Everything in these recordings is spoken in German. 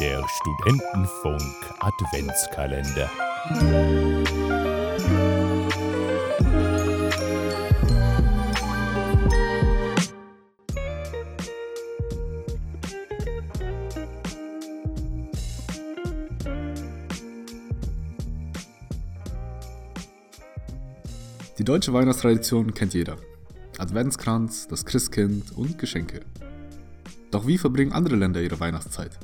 Der Studentenfunk Adventskalender. Die deutsche Weihnachtstradition kennt jeder. Adventskranz, das Christkind und Geschenke. Doch wie verbringen andere Länder ihre Weihnachtszeit?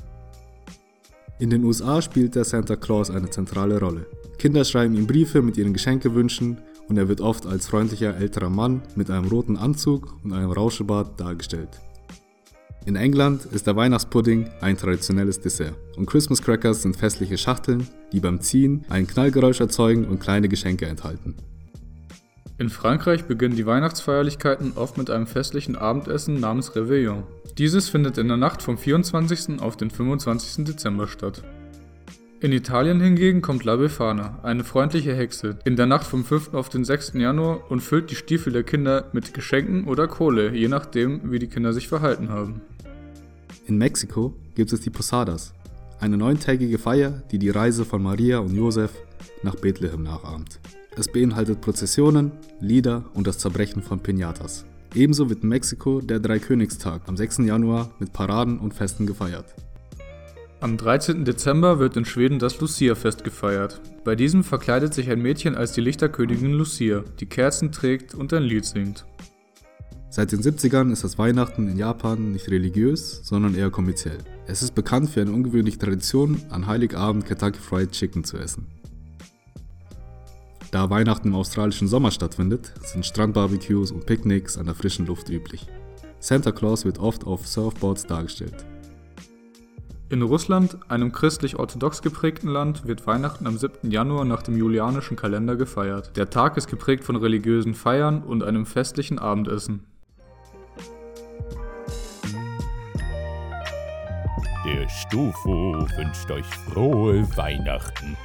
In den USA spielt der Santa Claus eine zentrale Rolle. Kinder schreiben ihm Briefe mit ihren Geschenkewünschen und er wird oft als freundlicher älterer Mann mit einem roten Anzug und einem Rauschebart dargestellt. In England ist der Weihnachtspudding ein traditionelles Dessert und Christmas Crackers sind festliche Schachteln, die beim Ziehen ein Knallgeräusch erzeugen und kleine Geschenke enthalten. In Frankreich beginnen die Weihnachtsfeierlichkeiten oft mit einem festlichen Abendessen namens Réveillon. Dieses findet in der Nacht vom 24. auf den 25. Dezember statt. In Italien hingegen kommt La Befana, eine freundliche Hexe, in der Nacht vom 5. auf den 6. Januar und füllt die Stiefel der Kinder mit Geschenken oder Kohle, je nachdem, wie die Kinder sich verhalten haben. In Mexiko gibt es die Posadas, eine neuntägige Feier, die die Reise von Maria und Josef nach Bethlehem nachahmt. Es beinhaltet Prozessionen, Lieder und das Zerbrechen von Pinatas. Ebenso wird in Mexiko der Dreikönigstag am 6. Januar mit Paraden und Festen gefeiert. Am 13. Dezember wird in Schweden das Lucia-Fest gefeiert. Bei diesem verkleidet sich ein Mädchen als die Lichterkönigin Lucia, die Kerzen trägt und ein Lied singt. Seit den 70ern ist das Weihnachten in Japan nicht religiös, sondern eher kommerziell. Es ist bekannt für eine ungewöhnliche Tradition, an Heiligabend Kentucky Fried Chicken zu essen. Da Weihnachten im australischen Sommer stattfindet, sind Strandbarbecues und Picknicks an der frischen Luft üblich. Santa Claus wird oft auf Surfboards dargestellt. In Russland, einem christlich-orthodox geprägten Land, wird Weihnachten am 7. Januar nach dem julianischen Kalender gefeiert. Der Tag ist geprägt von religiösen Feiern und einem festlichen Abendessen. Der Stufo wünscht euch frohe Weihnachten.